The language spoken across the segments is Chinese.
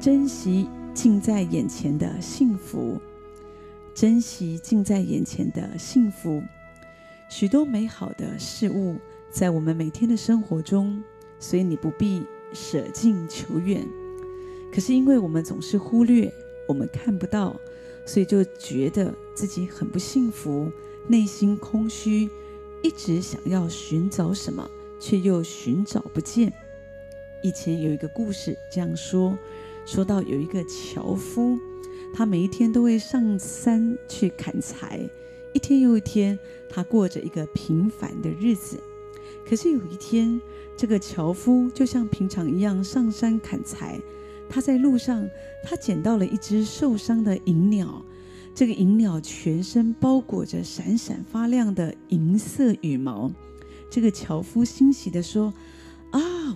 珍惜近在眼前的幸福，珍惜近在眼前的幸福。许多美好的事物在我们每天的生活中，所以你不必舍近求远。可是因为我们总是忽略，我们看不到，所以就觉得自己很不幸福，内心空虚，一直想要寻找什么，却又寻找不见。以前有一个故事这样说：说到有一个樵夫，他每一天都会上山去砍柴，一天又一天，他过着一个平凡的日子。可是有一天，这个樵夫就像平常一样上山砍柴，他在路上，他捡到了一只受伤的银鸟。这个银鸟全身包裹着闪闪发亮的银色羽毛。这个樵夫欣喜地说。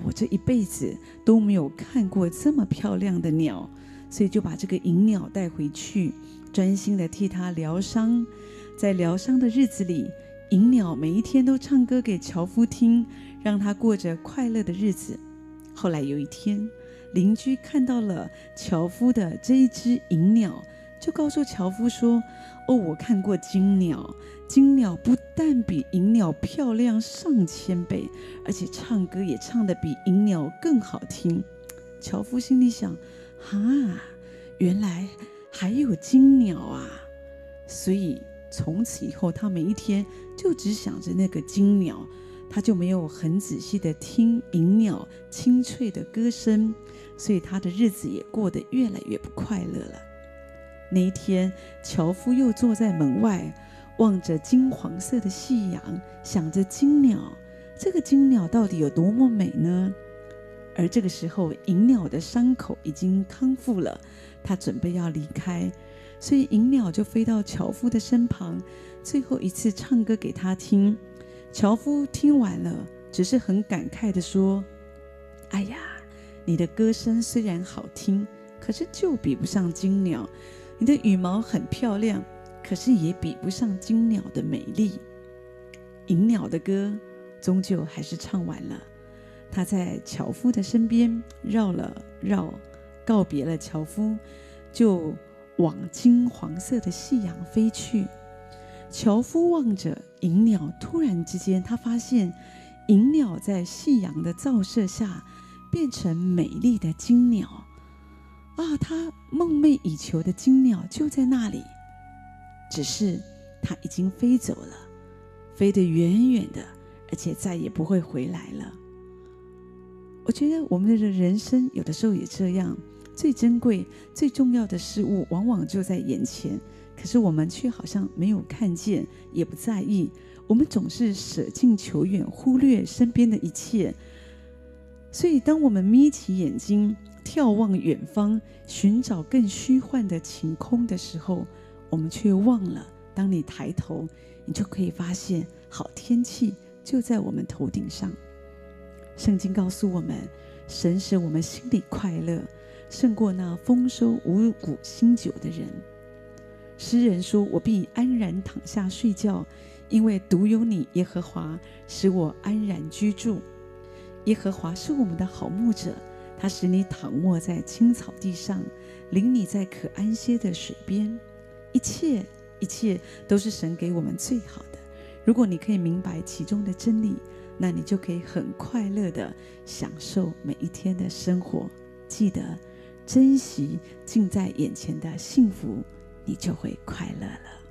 我这一辈子都没有看过这么漂亮的鸟，所以就把这个银鸟带回去，专心的替它疗伤。在疗伤的日子里，银鸟每一天都唱歌给樵夫听，让他过着快乐的日子。后来有一天，邻居看到了樵夫的这一只银鸟。就告诉樵夫说：“哦，我看过金鸟，金鸟不但比银鸟漂亮上千倍，而且唱歌也唱得比银鸟更好听。”樵夫心里想：“哈，原来还有金鸟啊！”所以从此以后，他每一天就只想着那个金鸟，他就没有很仔细的听银鸟清脆的歌声，所以他的日子也过得越来越不快乐了。那一天，樵夫又坐在门外，望着金黄色的夕阳，想着金鸟，这个金鸟到底有多么美呢？而这个时候，银鸟的伤口已经康复了，它准备要离开，所以银鸟就飞到樵夫的身旁，最后一次唱歌给他听。樵夫听完了，只是很感慨地说：“哎呀，你的歌声虽然好听，可是就比不上金鸟。”你的羽毛很漂亮，可是也比不上金鸟的美丽。银鸟的歌终究还是唱完了，它在樵夫的身边绕了绕，告别了樵夫，就往金黄色的夕阳飞去。樵夫望着银鸟，突然之间，他发现银鸟在夕阳的照射下变成美丽的金鸟。啊，他梦寐以求的金鸟就在那里，只是它已经飞走了，飞得远远的，而且再也不会回来了。我觉得我们的人生有的时候也这样，最珍贵、最重要的事物往往就在眼前，可是我们却好像没有看见，也不在意。我们总是舍近求远，忽略身边的一切。所以，当我们眯起眼睛，眺望远方，寻找更虚幻的晴空的时候，我们却忘了：当你抬头，你就可以发现好天气就在我们头顶上。圣经告诉我们，神使我们心里快乐，胜过那丰收五谷新酒的人。诗人说：“我必安然躺下睡觉，因为独有你，耶和华，使我安然居住。耶和华是我们的好牧者。”他使你躺卧在青草地上，领你在可安歇的水边。一切一切都是神给我们最好的。如果你可以明白其中的真理，那你就可以很快乐地享受每一天的生活。记得珍惜近在眼前的幸福，你就会快乐了。